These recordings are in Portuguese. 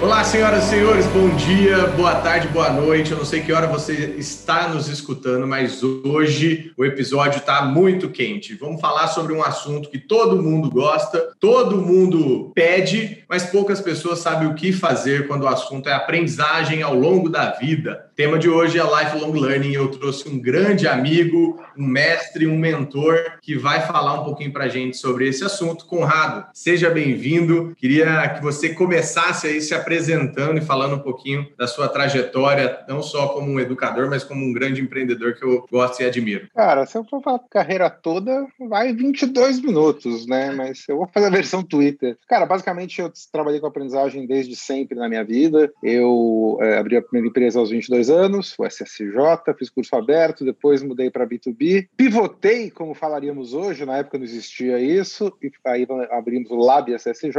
Olá, senhoras e senhores, bom dia, boa tarde, boa noite. Eu não sei que hora você está nos escutando, mas hoje o episódio está muito quente. Vamos falar sobre um assunto que todo mundo gosta, todo mundo pede, mas poucas pessoas sabem o que fazer quando o assunto é aprendizagem ao longo da vida. O tema de hoje é Lifelong Learning. Eu trouxe um grande amigo, um mestre, um mentor que vai falar um pouquinho para a gente sobre esse assunto. Conrado, seja bem-vindo. Queria que você começasse aí se apresentando e falando um pouquinho da sua trajetória, não só como um educador, mas como um grande empreendedor que eu gosto e admiro. Cara, se eu for falar carreira toda, vai 22 minutos, né? Mas eu vou fazer a versão Twitter. Cara, basicamente eu trabalhei com aprendizagem desde sempre na minha vida. Eu é, abri a primeira empresa aos 22 anos, o SSJ, fiz curso aberto, depois mudei para B2B. Pivotei, como falaríamos hoje, na época não existia isso, e aí abrimos o Lab SSJ.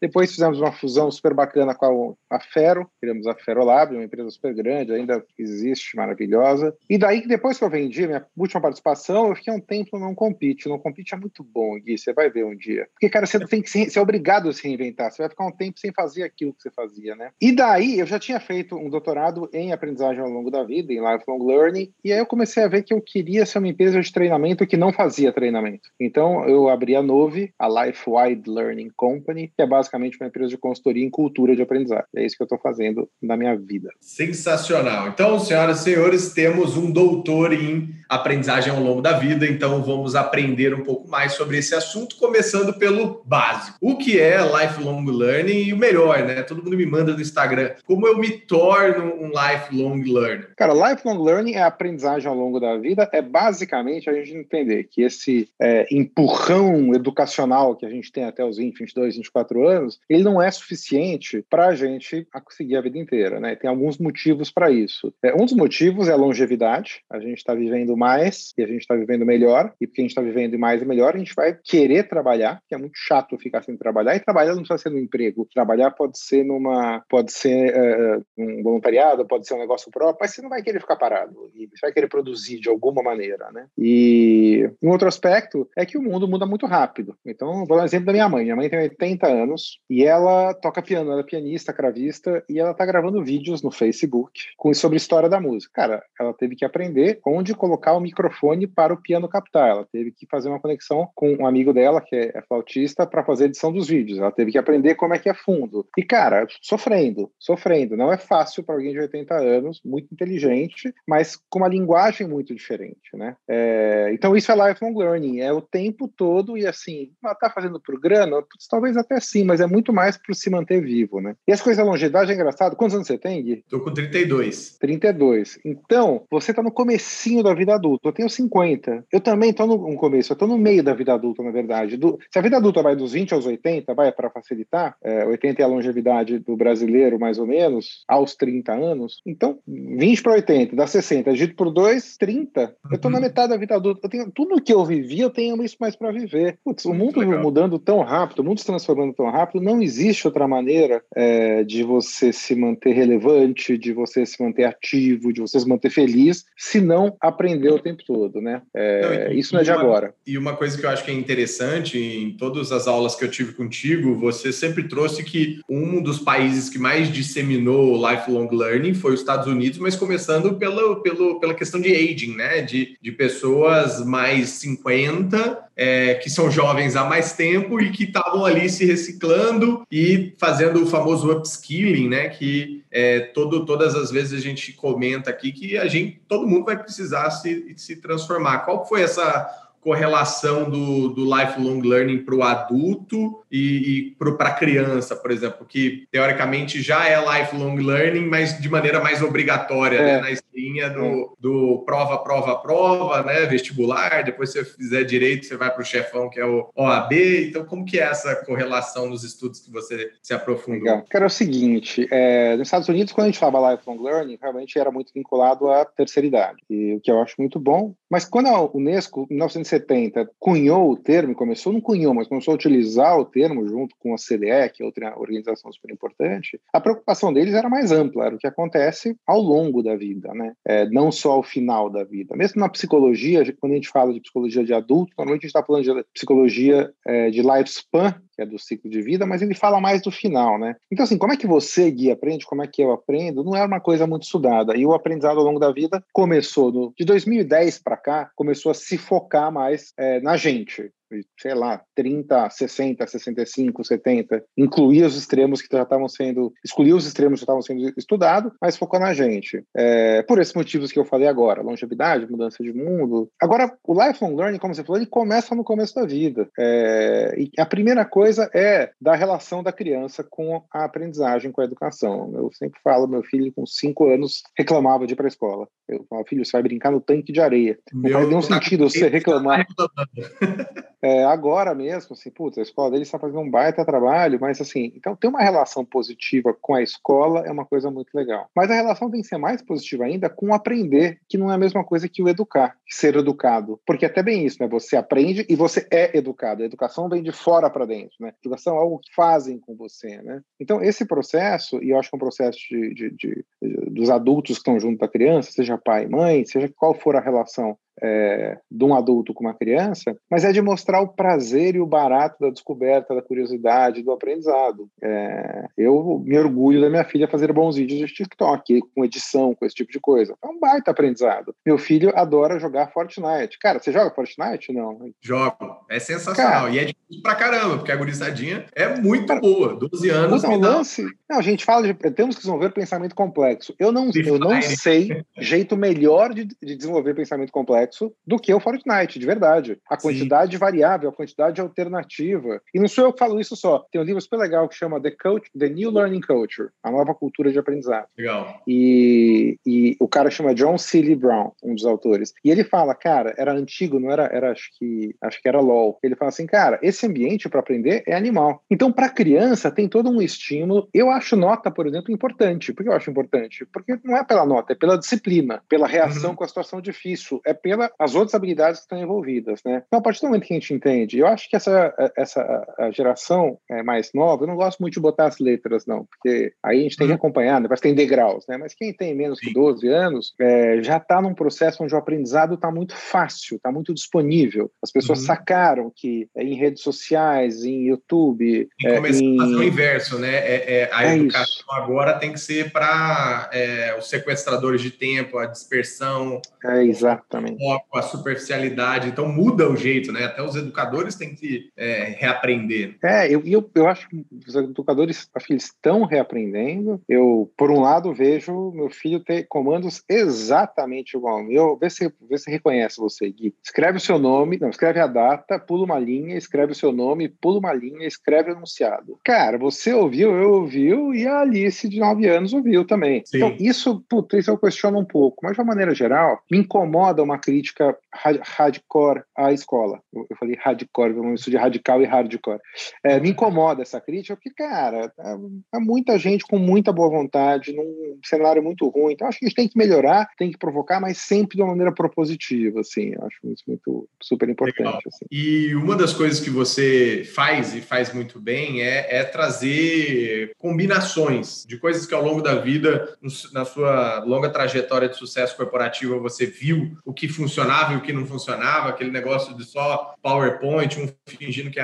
Depois fizemos uma fusão super bacana com a Fero, criamos a Ferolab, uma empresa super grande, ainda existe, maravilhosa. E daí, depois que eu vendi, minha última participação, eu fiquei um tempo num compete. Não compete é muito bom, Gui, você vai ver um dia. Porque, cara, você tem que ser, ser obrigado a se reinventar. Você vai ficar um tempo sem fazer aquilo que você fazia, né? E daí, eu já tinha feito um doutorado em aprendizagem ao longo da vida, em lifelong learning, e aí eu comecei a ver que eu queria ser uma empresa de treinamento que não fazia treinamento. Então, eu abri a Nove, a Life Wide Learning Company, que é basicamente uma empresa de consultoria em cultura de aprendizagem. É isso que eu estou fazendo na minha vida. Sensacional. Então, senhoras e senhores, temos um doutor em aprendizagem ao longo da vida, então vamos aprender um pouco mais sobre esse assunto, começando pelo básico. O que é lifelong learning e o melhor, né? Todo mundo me manda no Instagram. Como eu me torno um lifelong learner? Cara, lifelong learning é aprendizagem ao longo da vida, é basicamente a gente entender que esse é, empurrão educacional que a gente tem até os 20, 22, 24 anos, ele não é suficiente para a gente conseguir a vida inteira, né? Tem alguns motivos para isso. É, um dos motivos é a longevidade. A gente está vivendo mais e a gente está vivendo melhor. E porque a gente está vivendo mais e melhor, a gente vai querer trabalhar, que é muito chato ficar sem trabalhar. E trabalhar não precisa ser no emprego. Trabalhar pode ser numa, pode ser uh, um voluntariado, pode ser um negócio próprio, mas você não vai querer ficar parado. E você vai querer produzir de alguma maneira, né? E um outro aspecto é que o mundo muda muito rápido. Então, vou dar um exemplo da minha mãe. Minha mãe tem 80 anos e ela toca piano, ela é pianista cravista, e ela tá gravando vídeos no Facebook com, sobre história da música. Cara, ela teve que aprender onde colocar o microfone para o piano captar. Ela teve que fazer uma conexão com um amigo dela, que é, flautista, para fazer a edição dos vídeos. Ela teve que aprender como é que é fundo. E, cara, sofrendo, sofrendo. Não é fácil para alguém de 80 anos, muito inteligente, mas com uma linguagem muito diferente, né? É, então, isso é lifelong learning. É o tempo todo e, assim, tá fazendo por grana? Talvez até sim, mas é muito mais para se manter vivo, né? E as coisas da longevidade é engraçado. Quantos anos você tem, Gui? Tô com 32. 32. Então, você tá no comecinho da vida adulta. Eu tenho 50. Eu também tô no, no começo. Eu tô no meio da vida adulta, na verdade. Do, se a vida adulta vai dos 20 aos 80, vai para facilitar, é, 80 é a longevidade do brasileiro, mais ou menos, aos 30 anos. Então, 20 para 80, dá 60. Dito por 2, 30. Eu tô na uhum. metade da vida adulta. Eu tenho, tudo que eu vivi, eu tenho isso mais para viver. Putz, o mundo mudando tão rápido, o mundo se transformando tão rápido, não existe outra maneira é, de você se manter relevante, de você se manter ativo, de você se manter feliz, se não aprender o tempo todo, né? É, não, e, isso não é de uma, agora. E uma coisa que eu acho que é interessante, em todas as aulas que eu tive contigo, você sempre trouxe que um dos países que mais disseminou o lifelong learning foi os Estados Unidos, mas começando pela, pelo, pela questão de aging, né? De, de pessoas mais 50 é, que são jovens há mais tempo e que estavam ali se reciclando e fazendo o famoso upskilling, né? Que é, todo, todas as vezes a gente comenta aqui que a gente, todo mundo vai precisar se, se transformar. Qual foi essa correlação do, do lifelong learning para o adulto e, e para a criança, por exemplo, que teoricamente já é lifelong learning, mas de maneira mais obrigatória, né? é. né? na linha do, é. do prova, prova, prova, né? vestibular, depois se você fizer direito, você vai para o chefão, que é o OAB. Então, como que é essa correlação nos estudos que você se aprofundou? Legal. Cara, é o seguinte, é, nos Estados Unidos, quando a gente falava lifelong learning, realmente era muito vinculado à terceira idade, e, o que eu acho muito bom, mas quando a Unesco, em 1970, 70 cunhou o termo, começou, não cunhou, mas começou a utilizar o termo junto com a CDE, que é outra organização super importante, a preocupação deles era mais ampla, era o que acontece ao longo da vida, né? É, não só ao final da vida. Mesmo na psicologia, quando a gente fala de psicologia de adulto, normalmente a gente está falando de psicologia é, de lifespan, é do ciclo de vida, mas ele fala mais do final, né? Então, assim, como é que você, Gui, aprende, como é que eu aprendo, não é uma coisa muito estudada. E o aprendizado ao longo da vida começou, no, de 2010 para cá, começou a se focar mais é, na gente sei lá, 30, 60, 65, 70, incluir os extremos que já estavam sendo, excluir os extremos que já estavam sendo estudados, mas focou na gente. É, por esses motivos que eu falei agora, longevidade, mudança de mundo. Agora, o lifelong learning, como você falou, ele começa no começo da vida. É, e a primeira coisa é da relação da criança com a aprendizagem, com a educação. Eu sempre falo, meu filho com 5 anos reclamava de ir para a escola. Eu falo, filho, você vai brincar no tanque de areia. Não faz nenhum sentido você reclamar. É, agora mesmo, assim, putz, a escola dele está fazendo um baita trabalho, mas assim, então ter uma relação positiva com a escola é uma coisa muito legal. Mas a relação tem que ser mais positiva ainda com aprender, que não é a mesma coisa que o educar, ser educado. Porque é até bem isso, né? Você aprende e você é educado. A educação vem de fora para dentro, né? A educação é algo que fazem com você, né? Então, esse processo, e eu acho que é um processo de, de, de, dos adultos que estão junto da criança, seja pai mãe, seja qual for a relação é, de um adulto com uma criança, mas é de mostrar o prazer e o barato da descoberta, da curiosidade, do aprendizado. É, eu me orgulho da minha filha fazer bons vídeos de TikTok, com edição, com esse tipo de coisa. É um baita aprendizado. Meu filho adora jogar Fortnite. Cara, você joga Fortnite? Não. Jogo. É sensacional. Cara, e é difícil pra caramba, porque a gurizadinha é muito cara, boa. 12 anos. Não, lance. Não, a gente fala de. Temos que desenvolver pensamento complexo. Eu não, eu não sei jeito melhor de, de desenvolver pensamento complexo do que o Fortnite, de verdade. A quantidade Sim. Variável, a quantidade alternativa. E não sou eu que falo isso só. Tem um livro super legal que chama The, Coach, The New Learning Culture, a nova cultura de aprendizado. Legal. E, e o cara chama John C. Brown, um dos autores. E ele fala, cara, era antigo, não era, era acho que acho que era LOL. Ele fala assim, cara, esse ambiente para aprender é animal. Então, para criança tem todo um estímulo. Eu acho nota, por exemplo, importante. Por que eu acho importante? Porque não é pela nota, é pela disciplina, pela reação uhum. com a situação difícil, é pela as outras habilidades que estão envolvidas, né? Então, a partir do momento que a gente entende, eu acho que essa, essa a geração é, mais nova, eu não gosto muito de botar as letras, não, porque aí a gente tem que uhum. acompanhar, né? Parece que tem degraus, né? Mas quem tem menos que 12 anos é, já está num processo onde o aprendizado está muito fácil, está muito disponível. As pessoas uhum. sacaram que é, em redes sociais, em YouTube. E é, em... a fazer o inverso, né? É, é a é educação isso. agora tem que ser para os sequestradores de tempo, a dispersão. É, exatamente foco, a superficialidade. Então muda o jeito, né? Até os educadores têm que é, reaprender. É, eu, eu, eu acho que os educadores acho que eles estão reaprendendo. Eu, por um lado, vejo meu filho ter comandos exatamente igual ao meu. Vê se, vê se reconhece você, Gui. Escreve o seu nome, não, escreve a data, pula uma linha, escreve o seu nome, pula uma linha, escreve o anunciado. Cara, você ouviu, eu ouviu, e a Alice, de 9 anos, ouviu também. Sim. Então, isso, puta, isso eu questiono um pouco. Mas, de uma maneira geral, me incomoda uma crítica crítica hardcore à escola. Eu, eu falei hardcore, eu isso de radical e hardcore. É, me incomoda essa crítica, porque, cara, é, é, muita gente com muita boa vontade, num cenário muito ruim. Então, acho que a gente tem que melhorar, tem que provocar, mas sempre de uma maneira propositiva, assim. Eu acho isso muito super importante. Assim. E uma das coisas que você faz e faz muito bem é, é trazer combinações de coisas que ao longo da vida, na sua longa trajetória de sucesso corporativo, você viu o que funcionava e o que não funcionava, aquele negócio de só PowerPoint, um fingindo que,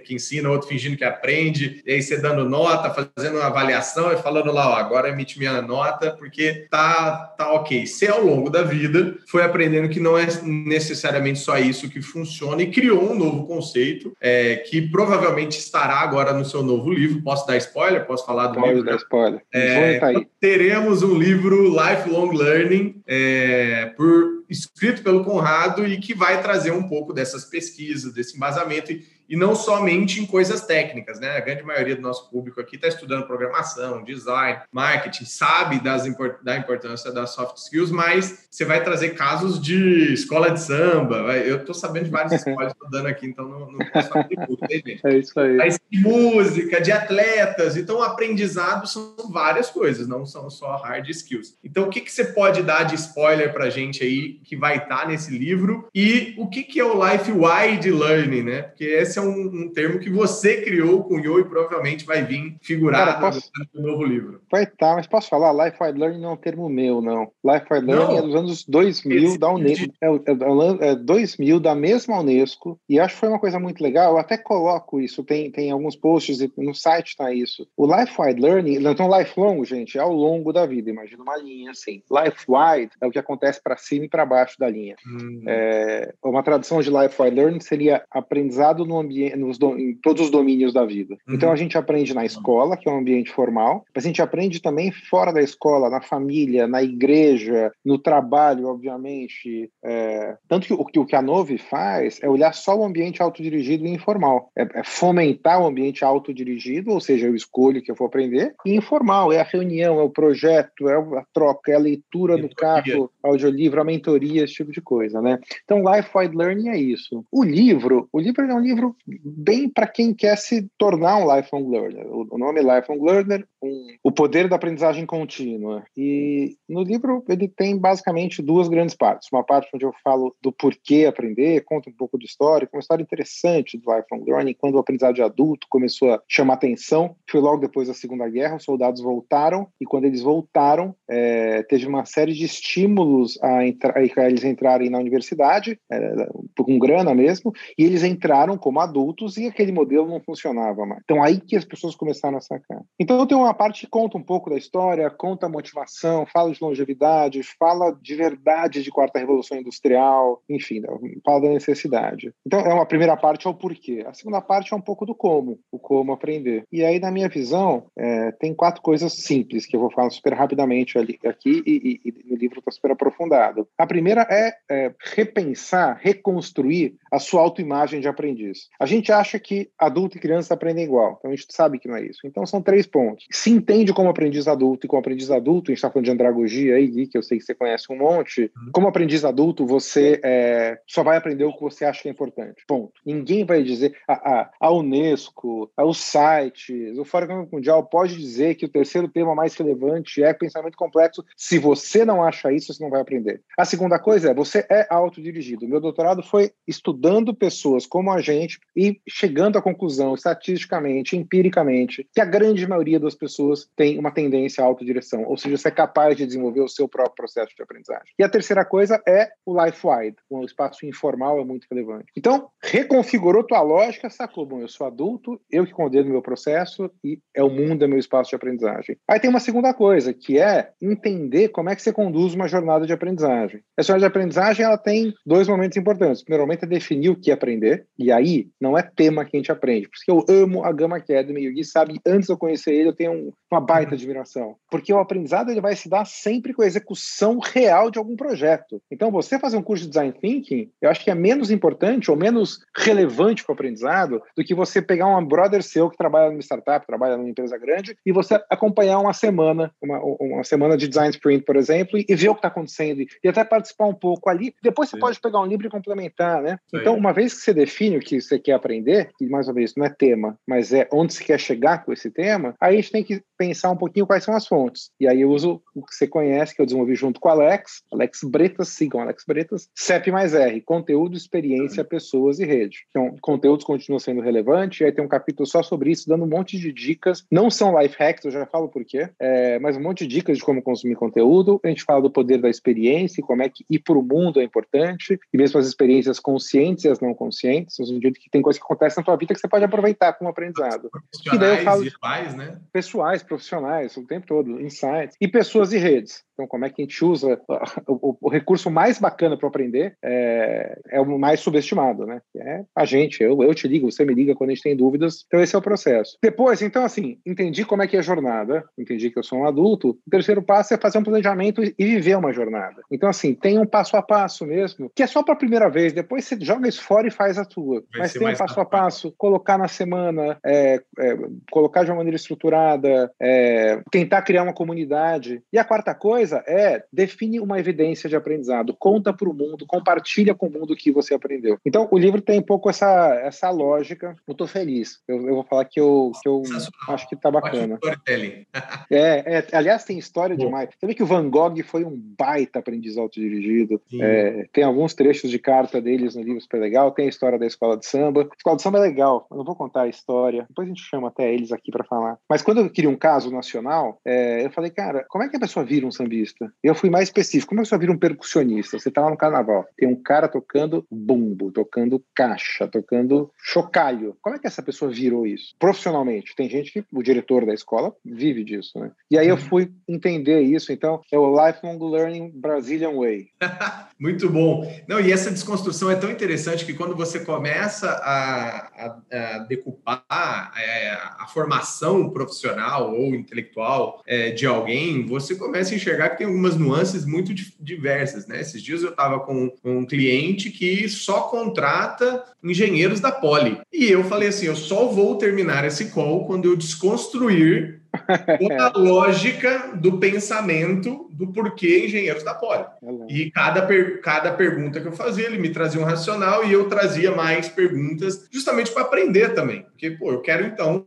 que ensina, outro fingindo que aprende, e aí você dando nota, fazendo uma avaliação e falando lá, ó, agora emite minha nota, porque tá, tá ok. Você, ao longo da vida, foi aprendendo que não é necessariamente só isso que funciona e criou um novo conceito é, que provavelmente estará agora no seu novo livro. Posso dar spoiler? Posso falar do Pode livro? dar spoiler. É, tá teremos um livro Lifelong Learning é, por escrito pelo Conrado e que vai trazer um pouco dessas pesquisas, desse embasamento e, e não somente em coisas técnicas, né? A grande maioria do nosso público aqui está estudando programação, design, marketing, sabe das, da importância das soft skills, mas você vai trazer casos de escola de samba. Eu estou sabendo de vários spoilers que dando aqui, então não, não posso falar de tudo, né, gente? É isso aí. Mas de música, de atletas. Então, aprendizado são várias coisas, não são só hard skills. Então, o que, que você pode dar de spoiler para a gente aí que, que vai estar tá nesse livro e o que, que é o Life Wide Learning, né? Porque esse é um, um termo que você criou, cunhou e provavelmente vai vir figurado Cara, posso... no novo livro. Vai estar, tá, mas posso falar, Life Wide Learning não é um termo meu, não. Life Wide Learning não. é dos anos 2000 esse da Unesco. É, é, é 2000 da mesma Unesco e acho que foi uma coisa muito legal. Eu até coloco isso, tem, tem alguns posts no site tá isso. O Life Wide Learning, então lifelong, gente, é ao longo da vida. Imagina uma linha assim. Life Wide é o que acontece para cima e para baixo da linha. Hum. É, uma tradução de Life Wide Learning seria aprendizado no ambiente, nos do, em todos os domínios da vida. Uhum. Então a gente aprende na escola, que é um ambiente formal, mas a gente aprende também fora da escola, na família, na igreja, no trabalho, obviamente. É, tanto que o, que o que a Nove faz é olhar só o ambiente autodirigido e informal. É, é fomentar o ambiente autodirigido, ou seja, eu escolho o que eu vou aprender, e informal, é a reunião, é o projeto, é a troca, é a leitura do carro, audiolivro, a mentoria, esse tipo de coisa, né? Então, Life Wide Learning é isso. O livro, o livro é um livro bem para quem quer se tornar um lifelong learner. O nome é Lifelong Learner, um, o poder da aprendizagem contínua. E no livro ele tem basicamente duas grandes partes. Uma parte onde eu falo do porquê aprender, conta um pouco do histórico, uma história interessante do lifelong learning, quando o aprendizado de adulto começou a chamar atenção. Foi logo depois da Segunda Guerra, os soldados voltaram e quando eles voltaram, é, teve uma série de estímulos a, a eles entrarem na universidade, é, com grana mesmo, e eles entraram como adultos e aquele modelo não funcionava mais. Então aí que as pessoas começaram a sacar. Então tenho uma parte que conta um pouco da história, conta a motivação, fala de longevidade, fala de verdade de quarta revolução industrial, enfim, né, fala da necessidade. Então é uma primeira parte é o porquê. A segunda parte é um pouco do como, o como aprender. E aí na minha visão é, tem quatro coisas simples que eu vou falar super rapidamente ali, aqui e, e, e no livro está super aprofundado. A primeira é, é repensar, reconstruir a sua autoimagem de aprendiz. A gente acha que adulto e criança aprendem igual, então a gente sabe que não é isso. Então são três pontos. Se entende como aprendiz adulto e como aprendiz adulto, a gente está falando de andragogia aí, que eu sei que você conhece um monte. Uhum. Como aprendiz adulto, você é, só vai aprender o que você acha que é importante. Ponto. Ninguém vai dizer. A, a, a Unesco, a, os sites, o Fórum Econômico Mundial pode dizer que o terceiro tema mais relevante é pensamento complexo. Se você não acha isso, você não vai aprender. A segunda coisa é, você é autodirigido. Meu doutorado foi estudando pessoas como a gente e chegando à conclusão, estatisticamente, empiricamente, que a grande maioria das pessoas tem uma tendência à autodireção, ou seja, você é capaz de desenvolver o seu próprio processo de aprendizagem. E a terceira coisa é o life-wide, o espaço informal é muito relevante. Então, reconfigurou tua lógica, sacou, bom, eu sou adulto, eu que condeno meu processo e é o mundo, é meu espaço de aprendizagem. Aí tem uma segunda coisa, que é entender como é que você conduz uma jornada de aprendizagem. A jornada de aprendizagem, ela tem dois momentos importantes. O primeiro momento é definir o que aprender, e aí não é tema que a gente aprende. Por isso que eu amo a Gama Academy, e o Gui sabe, antes de eu conhecer ele, eu tenho um, uma baita admiração. Porque o aprendizado ele vai se dar sempre com a execução real de algum projeto. Então, você fazer um curso de Design Thinking, eu acho que é menos importante ou menos relevante para o aprendizado do que você pegar um brother seu que trabalha numa startup, trabalha numa empresa grande, e você acompanhar uma semana, uma, uma semana de Design Sprint, por exemplo, e ver o que está acontecendo, e até participar um pouco ali. Depois você Sim. pode pegar um livro e complementar, né? Sim. Então, uma vez que você define o que você quer aprender, e mais uma vez, não é tema, mas é onde você quer chegar com esse tema, aí a gente tem que pensar um pouquinho quais são as fontes. E aí eu uso o que você conhece, que eu desenvolvi junto com o Alex, Alex Bretas, sigam Alex Bretas, CEP mais R, conteúdo, experiência, pessoas e rede. Então, conteúdos continuam sendo relevantes, e aí tem um capítulo só sobre isso, dando um monte de dicas. Não são life hacks, eu já falo por quê, é, mas um monte de dicas de como consumir conteúdo. A gente fala do poder da experiência, como é que ir para o mundo é importante, e mesmo as experiências conscientes e as não conscientes, no sentido que tem coisas que acontecem na tua vida que você pode aproveitar como aprendizado. E daí eu falo e pais, né? pessoais, profissionais, o tempo todo, insights, e pessoas e redes. Então, como é que a gente usa o, o recurso mais bacana para aprender é, é, o mais subestimado, né? É a gente, eu, eu te ligo, você me liga quando a gente tem dúvidas. Então, esse é o processo. Depois, então, assim, entendi como é que é a jornada, entendi que eu sou um adulto. O terceiro passo é fazer um planejamento e viver uma jornada. Então, assim, tem um passo a passo mesmo, que é só para a primeira vez, depois você joga isso fora e faz a tua. Vai Mas tem um passo a passo, colocar na semana, é, é, colocar de uma maneira estruturada, é, tentar criar uma comunidade. E a quarta coisa, coisa é define uma evidência de aprendizado, conta para o mundo, compartilha com o mundo o que você aprendeu. Então, o livro tem um pouco essa, essa lógica. Eu estou feliz. Eu, eu, vou falar que eu, que eu acho que está bacana. é, é, aliás, tem história Bom. demais. Você vê que o Van Gogh foi um baita aprendiz autodirigido. É, tem alguns trechos de carta deles no livro super legal. Tem a história da escola de samba. A escola de samba é legal. Eu não vou contar a história. Depois a gente chama até eles aqui para falar. Mas quando eu queria um caso nacional, é, eu falei, cara, como é que a pessoa vira um sambista? Eu fui mais específico. Como é que a pessoa vira um percussionista? Você tá lá no carnaval, tem um cara tocando bumbo, tocando caixa, tocando chocalho. Como é que essa pessoa virou isso? Profissionalmente. Tem gente que, o diretor da escola, vive disso, né? E aí eu uhum. fui entender isso. Então, é o Lifelong Learning Brazilian Way. Muito bom. Não, e essa desconstrução é tão interessante que quando você começa a, a, a decupar é, a formação profissional ou intelectual é, de alguém, você começa a enxergar que tem algumas nuances muito diversas, né? Esses dias eu estava com um cliente que só contrata engenheiros da Poli. E eu falei assim, eu só vou terminar esse call quando eu desconstruir toda a lógica do pensamento do porquê engenheiros da Poli. E cada, per, cada pergunta que eu fazia, ele me trazia um racional e eu trazia mais perguntas, justamente para aprender também. Porque, pô, eu quero então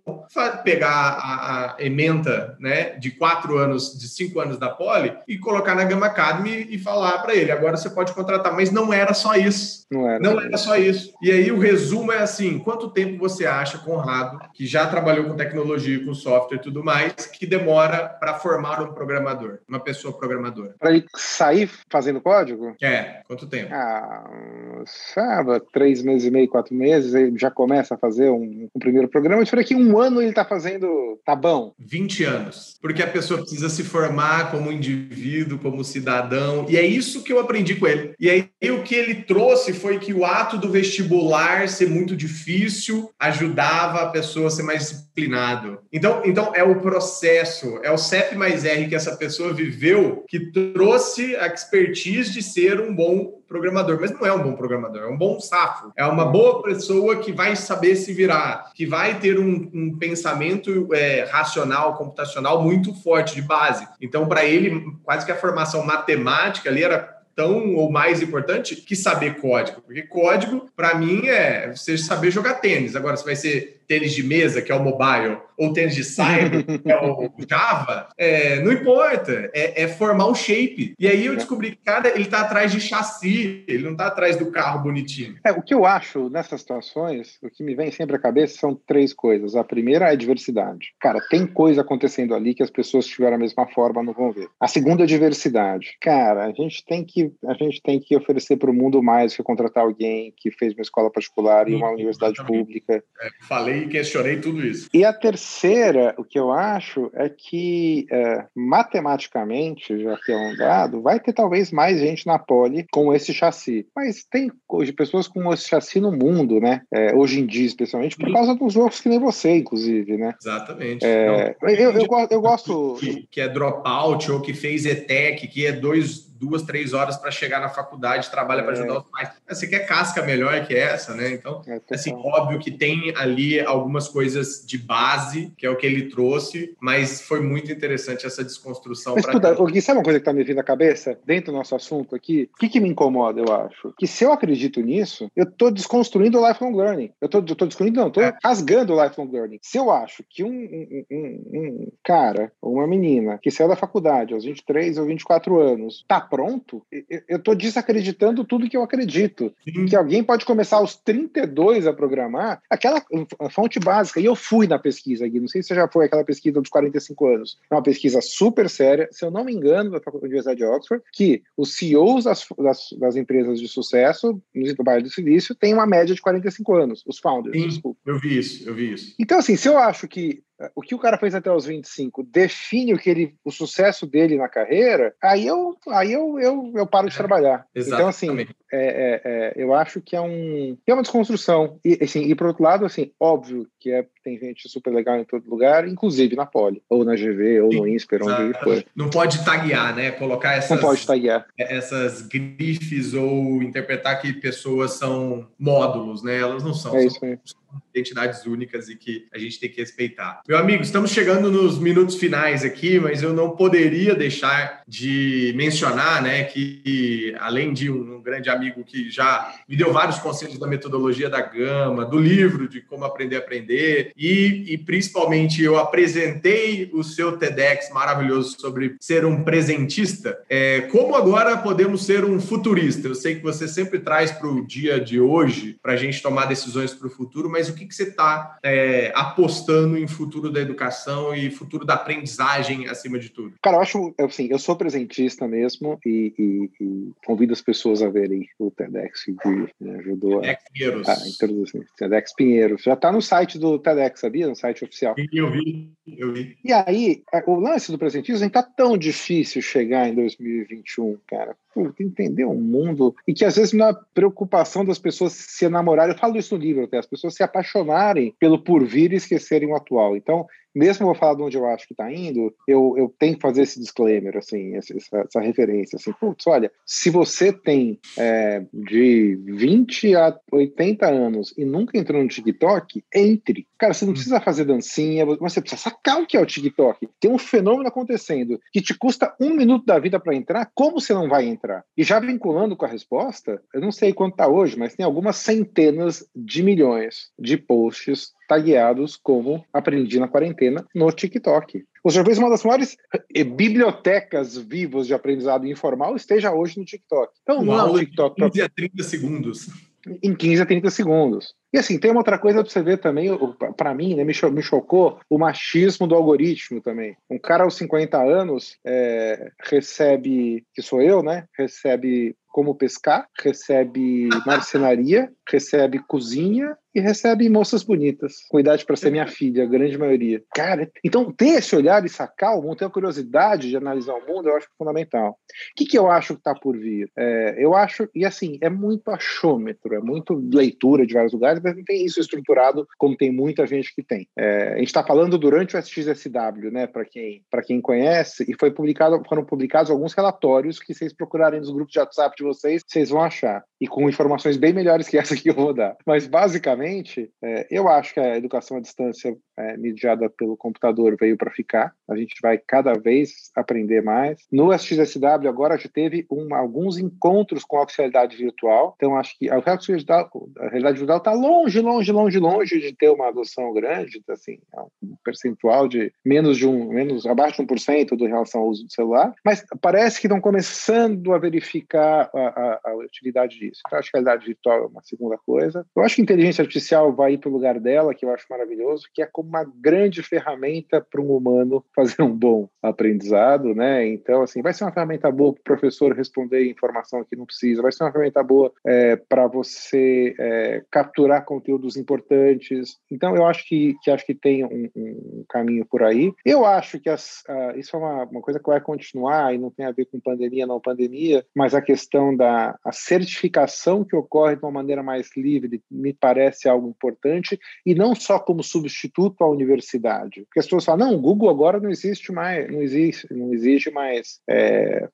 pegar a, a, ementa né, de quatro anos, de cinco anos da Poli e colocar na Gama Academy e falar para ele: agora você pode contratar. Mas não era só isso. Não era. Não era só isso. E aí o resumo é assim: quanto tempo você acha, Conrado, que já trabalhou com tecnologia, com software e tudo mais, que demora para formar um programador, uma pessoa programadora? Para ele sair fazendo código? É, quanto tempo? Ah, sabe, três meses e meio, quatro meses, ele já começa a fazer um, um primeiro programa. Eu que um ano ele está fazendo, tá bom? 20 anos. Porque a pessoa precisa se formar como indivíduo, como cidadão. E é isso que eu aprendi com ele. E aí o que ele trouxe foi que o ato do vestibular ser muito difícil ajudava a pessoa a ser mais disciplinado. Então, então é o processo, é o CEP mais R que essa pessoa viveu que trouxe a expertise de ser um bom programador, mas não é um bom programador, é um bom safo, é uma boa pessoa que vai saber se virar, que vai ter um, um pensamento é, racional, computacional muito forte de base. Então, para ele, quase que a formação matemática ali era tão ou mais importante que saber código, porque código, para mim, é você saber jogar tênis. Agora, se vai ser tênis de mesa, que é o mobile, ou tênis de cyber, que é o Java, é, não importa, é, é, formar um shape. E aí eu descobri que cada ele está atrás de chassi, ele não está atrás do carro bonitinho. É, o que eu acho nessas situações, o que me vem sempre à cabeça são três coisas. A primeira é diversidade. Cara, tem coisa acontecendo ali que as pessoas que tiveram a mesma forma não vão ver. A segunda é diversidade. Cara, a gente tem que a gente tem que oferecer para o mundo mais que contratar alguém que fez uma escola particular e uma universidade exatamente. pública. É, falei e questionei tudo isso. E a terceira, o que eu acho é que é, matematicamente, já que é um dado, vai ter talvez mais gente na poli com esse chassi. Mas tem hoje pessoas com esse chassi no mundo, né? É, hoje em dia, especialmente, por causa dos outros que nem você, inclusive, né? Exatamente. É, Não, eu, eu, eu, eu gosto. Que, que é dropout ou que fez ETEC, que é dois duas, três horas para chegar na faculdade, trabalha para ajudar é. os pais. Você quer casca melhor que essa, né? Então, é, assim, óbvio que tem ali algumas coisas de base, que é o que ele trouxe, mas foi muito interessante essa desconstrução. Mas, puta, Gui, sabe uma coisa que está me vindo à cabeça, dentro do nosso assunto aqui? O que, que me incomoda, eu acho? Que se eu acredito nisso, eu estou desconstruindo o lifelong learning. Eu estou desconstruindo, não, estou é. rasgando o lifelong learning. Se eu acho que um, um, um, um cara ou uma menina que saiu da faculdade aos 23 ou 24 anos está pronto, eu estou desacreditando tudo que eu acredito. Sim. Que alguém pode começar aos 32 a programar aquela fonte básica. E eu fui na pesquisa aqui, não sei se você já foi aquela pesquisa dos 45 anos. É uma pesquisa super séria, se eu não me engano, da Universidade de Oxford, que os CEOs das, das, das empresas de sucesso no Bairro do Silício têm uma média de 45 anos, os founders. Sim, desculpa. eu vi isso, eu vi isso. Então, assim, se eu acho que o que o cara fez até os 25 define o que ele, o sucesso dele na carreira, aí eu, aí eu, eu, eu paro de trabalhar. Então, assim, é, é, é, eu acho que é um é uma desconstrução. E, assim, e por outro lado, assim, óbvio que é, tem gente super legal em todo lugar, inclusive na Poli, ou na GV, ou Sim, no INSPER, onde for. Não pode taguear, né? Colocar essas, Não pode taguear. essas grifes ou interpretar que pessoas são módulos, né? Elas não são. É são, isso identidades únicas e que a gente tem que respeitar. Meu amigo, estamos chegando nos minutos finais aqui, mas eu não poderia deixar de mencionar, né, que além de um grande amigo que já me deu vários conselhos da metodologia da Gama, do livro de como aprender a aprender e, e principalmente eu apresentei o seu TEDx maravilhoso sobre ser um presentista. É, como agora podemos ser um futurista? Eu sei que você sempre traz para o dia de hoje para a gente tomar decisões para o futuro, mas o que, que você está é, apostando em futuro? futuro da educação e futuro da aprendizagem acima de tudo? Cara, eu acho, assim, eu sou presentista mesmo e, e, e convido as pessoas a verem o TEDx que me ajudou TEDx Pinheiros. a, a introduzir. TEDx Pinheiros. Já está no site do TEDx, sabia? No site oficial. Eu vi, eu vi. E aí, o lance do presentismo está tão difícil chegar em 2021, cara entender o mundo e que às vezes na preocupação das pessoas se enamorarem, eu falo isso no livro até, as pessoas se apaixonarem pelo porvir e esquecerem o atual. Então, mesmo vou falar de onde eu acho que está indo, eu, eu tenho que fazer esse disclaimer, assim, essa, essa referência, assim, putz, olha, se você tem é, de 20 a 80 anos e nunca entrou no TikTok, entre. Cara, você não precisa fazer dancinha, mas você precisa sacar o que é o TikTok. Tem um fenômeno acontecendo que te custa um minuto da vida para entrar, como você não vai entrar? E já vinculando com a resposta, eu não sei quanto está hoje, mas tem algumas centenas de milhões de posts tagueados como aprendi na quarentena no TikTok. Ou talvez uma das maiores eh, bibliotecas vivas de aprendizado informal esteja hoje no TikTok. Então, uma não é o TikTok. 15 a 30 segundos. Em 15 a 30 segundos. E assim, tem uma outra coisa para você ver também, para mim, né, me, chocou o machismo do algoritmo também. Um cara aos 50 anos é, recebe, que sou eu, né? Recebe como pescar, recebe marcenaria, recebe cozinha e recebe moças bonitas, com idade para ser minha filha, a grande maioria. Cara, então ter esse olhar e sacar o mundo, ter a curiosidade de analisar o mundo, eu acho fundamental. O que, que eu acho que está por vir? É, eu acho, e assim, é muito achômetro, é muito leitura de vários lugares, mas não tem isso estruturado como tem muita gente que tem. É, a gente está falando durante o SXSW, né, para quem, quem conhece, e foi publicado, foram publicados alguns relatórios que vocês procurarem nos grupos de WhatsApp de vocês, vocês vão achar. E com informações bem melhores que essa que eu vou dar. Mas, basicamente, é, eu acho que a educação à distância é, mediada pelo computador veio para ficar. A gente vai cada vez aprender mais. No SXSW, agora já teve um, alguns encontros com a oficialidade virtual. Então, acho que a realidade virtual está longe, longe, longe, longe de ter uma adoção grande, assim, é um percentual de menos de um, menos abaixo de 1% do relação ao uso do celular. Mas parece que estão começando a verificar a, a, a utilidade disso. Então, acho que a realidade virtual é uma segunda coisa. Eu acho que a inteligência artificial vai ir para o lugar dela, que eu acho maravilhoso, que é como uma grande ferramenta para um humano fazer um bom aprendizado, né? Então, assim, vai ser uma ferramenta boa para o professor responder informação que não precisa, vai ser uma ferramenta boa é, para você é, capturar conteúdos importantes. Então, eu acho que, que acho que tem um, um caminho por aí. Eu acho que as, uh, isso é uma, uma coisa que vai continuar e não tem a ver com pandemia, não pandemia, mas a questão da a certificação que ocorre de uma maneira mais livre me parece algo importante e não só como substituto à universidade. Porque as pessoas falam, não, o Google agora não existe mais, não existe, não existe mais é,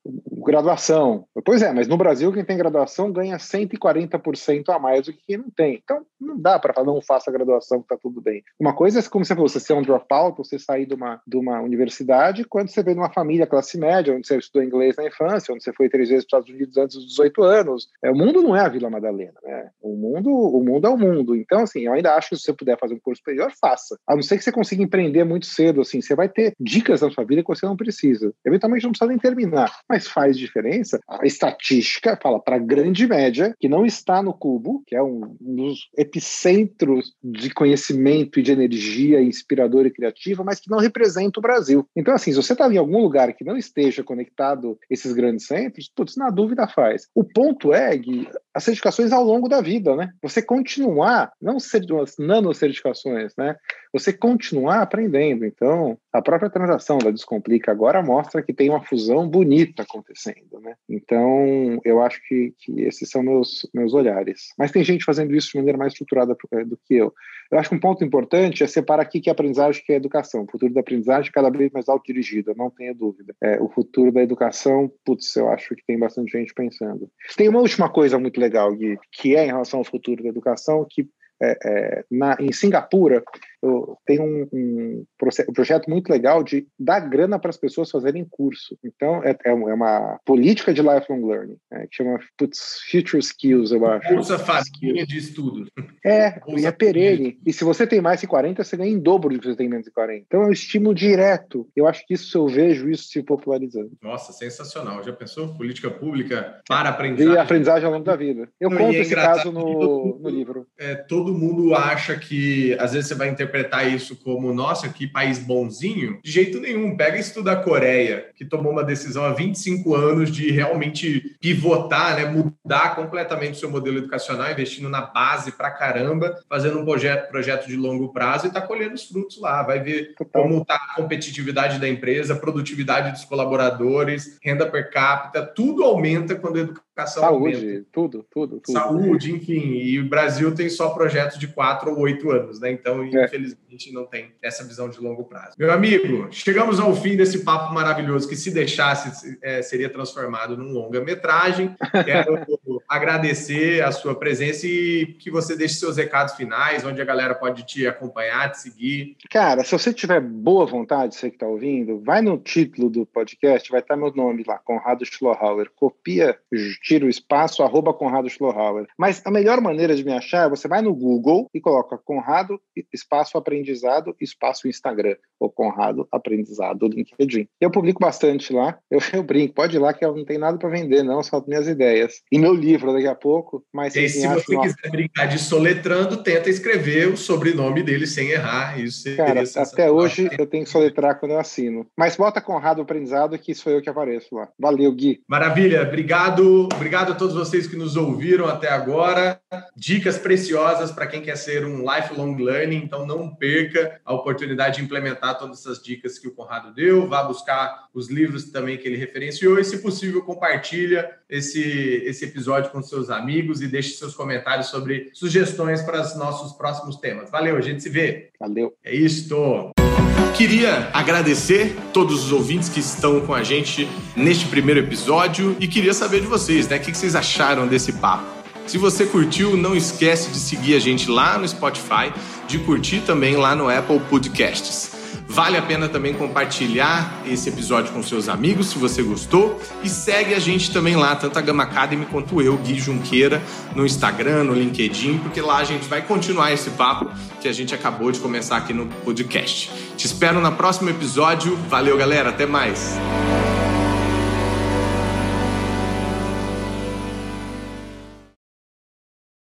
graduação. Pois é, mas no Brasil quem tem graduação ganha 140% a mais do que quem não tem. Então não dá para falar, não faça graduação, que tá tudo bem. Uma coisa é como você falou, você ser um dropout, você sair de uma, de uma universidade, quando você vem de uma família classe média, onde você estudou inglês na infância, onde você foi três vezes para os Estados Unidos antes dos 18 anos. É, o mundo não é a Vila Madalena, né? O mundo, o mundo é o mundo. Então, assim, eu ainda acho que se você puder fazer um curso superior, faça. A não ser que você consiga empreender muito cedo, assim, você vai ter dicas na sua vida que você não precisa. Eventualmente não precisa nem terminar, mas faz diferença. A estatística fala para a grande média, que não está no cubo, que é um, um dos epicentros de conhecimento e de energia inspiradora e criativa, mas que não representa o Brasil. Então, assim, se você está em algum lugar que não esteja conectado a esses grandes centros, putz, na dúvida faz. O ponto é, Gui, as certificações ao longo da vida, né? Você continuar, não ser nano-certificações, né? Você continuar aprendendo. Então, a própria transação da Descomplica agora mostra que tem uma fusão bonita acontecendo, né? Então, eu acho que, que esses são meus, meus olhares. Mas tem gente fazendo isso de maneira mais estruturada eh, do que eu. Eu acho que um ponto importante é separar aqui que é aprendizagem que é educação. O futuro da aprendizagem é cada vez mais autodirigido, não tenha dúvida. É, o futuro da educação, putz, eu acho que tem bastante gente pensando. Tem uma última coisa muito legal, Gui, que é em relação ao futuro da educação, que é, é, na, em Singapura, eu tenho um, um, um projeto muito legal de dar grana para as pessoas fazerem curso. Então, é, é, é uma política de lifelong learning, né, que chama putz, Future Skills, eu acho. Bolsa Família de Estudos. É, Bolsa e é perene. E se você tem mais de 40, você ganha em dobro do que você tem menos de 40. Então, é um estímulo direto. Eu acho que isso eu vejo isso se popularizando. Nossa, sensacional. Já pensou? Política pública para aprendizagem. E aprendizagem ao longo da vida. Eu Não, conto é esse caso no, no livro. É, todo mundo acha que, às vezes, você vai interpretar isso como, nossa, que país bonzinho. De jeito nenhum. Pega e estuda a Coreia, que tomou uma decisão há 25 anos de realmente pivotar, né, mudar completamente o seu modelo educacional, investindo na base pra caramba, fazendo um projeto, projeto de longo prazo e está colhendo os frutos lá. Vai ver como está a competitividade da empresa, a produtividade dos colaboradores, renda per capita, tudo aumenta quando a educação Saúde, aumenta. tudo, tudo, tudo. Saúde, enfim. E o Brasil tem só projetos de quatro ou oito anos, né? Então, é. Infelizmente, não tem essa visão de longo prazo. Meu amigo, chegamos ao fim desse papo maravilhoso que, se deixasse, é, seria transformado num longa-metragem. Quero agradecer a sua presença e que você deixe seus recados finais, onde a galera pode te acompanhar, te seguir. Cara, se você tiver boa vontade, você que está ouvindo, vai no título do podcast, vai estar meu nome lá, Conrado Schlohauer. Copia, tira o espaço, arroba Conrado Schlohauer. Mas a melhor maneira de me achar, você vai no Google e coloca Conrado, espaço aprendizado, espaço Instagram, ou Conrado Aprendizado LinkedIn. Eu publico bastante lá, eu, eu brinco, pode ir lá que eu não tenho nada para vender, não, só minhas ideias. E meu livro daqui a pouco, mas... E se você uma... quiser brincar de soletrando, tenta escrever o sobrenome dele sem errar, isso Cara, até hoje eu tenho que soletrar quando eu assino. Mas bota Conrado Aprendizado que sou eu que apareço lá. Valeu, Gui. Maravilha, obrigado. Obrigado a todos vocês que nos ouviram até agora. Dicas preciosas para quem quer ser um lifelong learning, então não perca a oportunidade de implementar todas essas dicas que o Conrado deu. Vá buscar os livros também que ele referenciou e, se possível, compartilha esse, esse episódio com seus amigos e deixe seus comentários sobre sugestões para os nossos próximos temas. Valeu, a gente se vê. Valeu. É isto. Queria agradecer todos os ouvintes que estão com a gente neste primeiro episódio e queria saber de vocês, né? O que vocês acharam desse papo? Se você curtiu, não esquece de seguir a gente lá no Spotify, de curtir também lá no Apple Podcasts. Vale a pena também compartilhar esse episódio com seus amigos, se você gostou. E segue a gente também lá, tanto a Gama Academy quanto eu, Gui Junqueira, no Instagram, no LinkedIn, porque lá a gente vai continuar esse papo que a gente acabou de começar aqui no podcast. Te espero no próximo episódio. Valeu, galera. Até mais.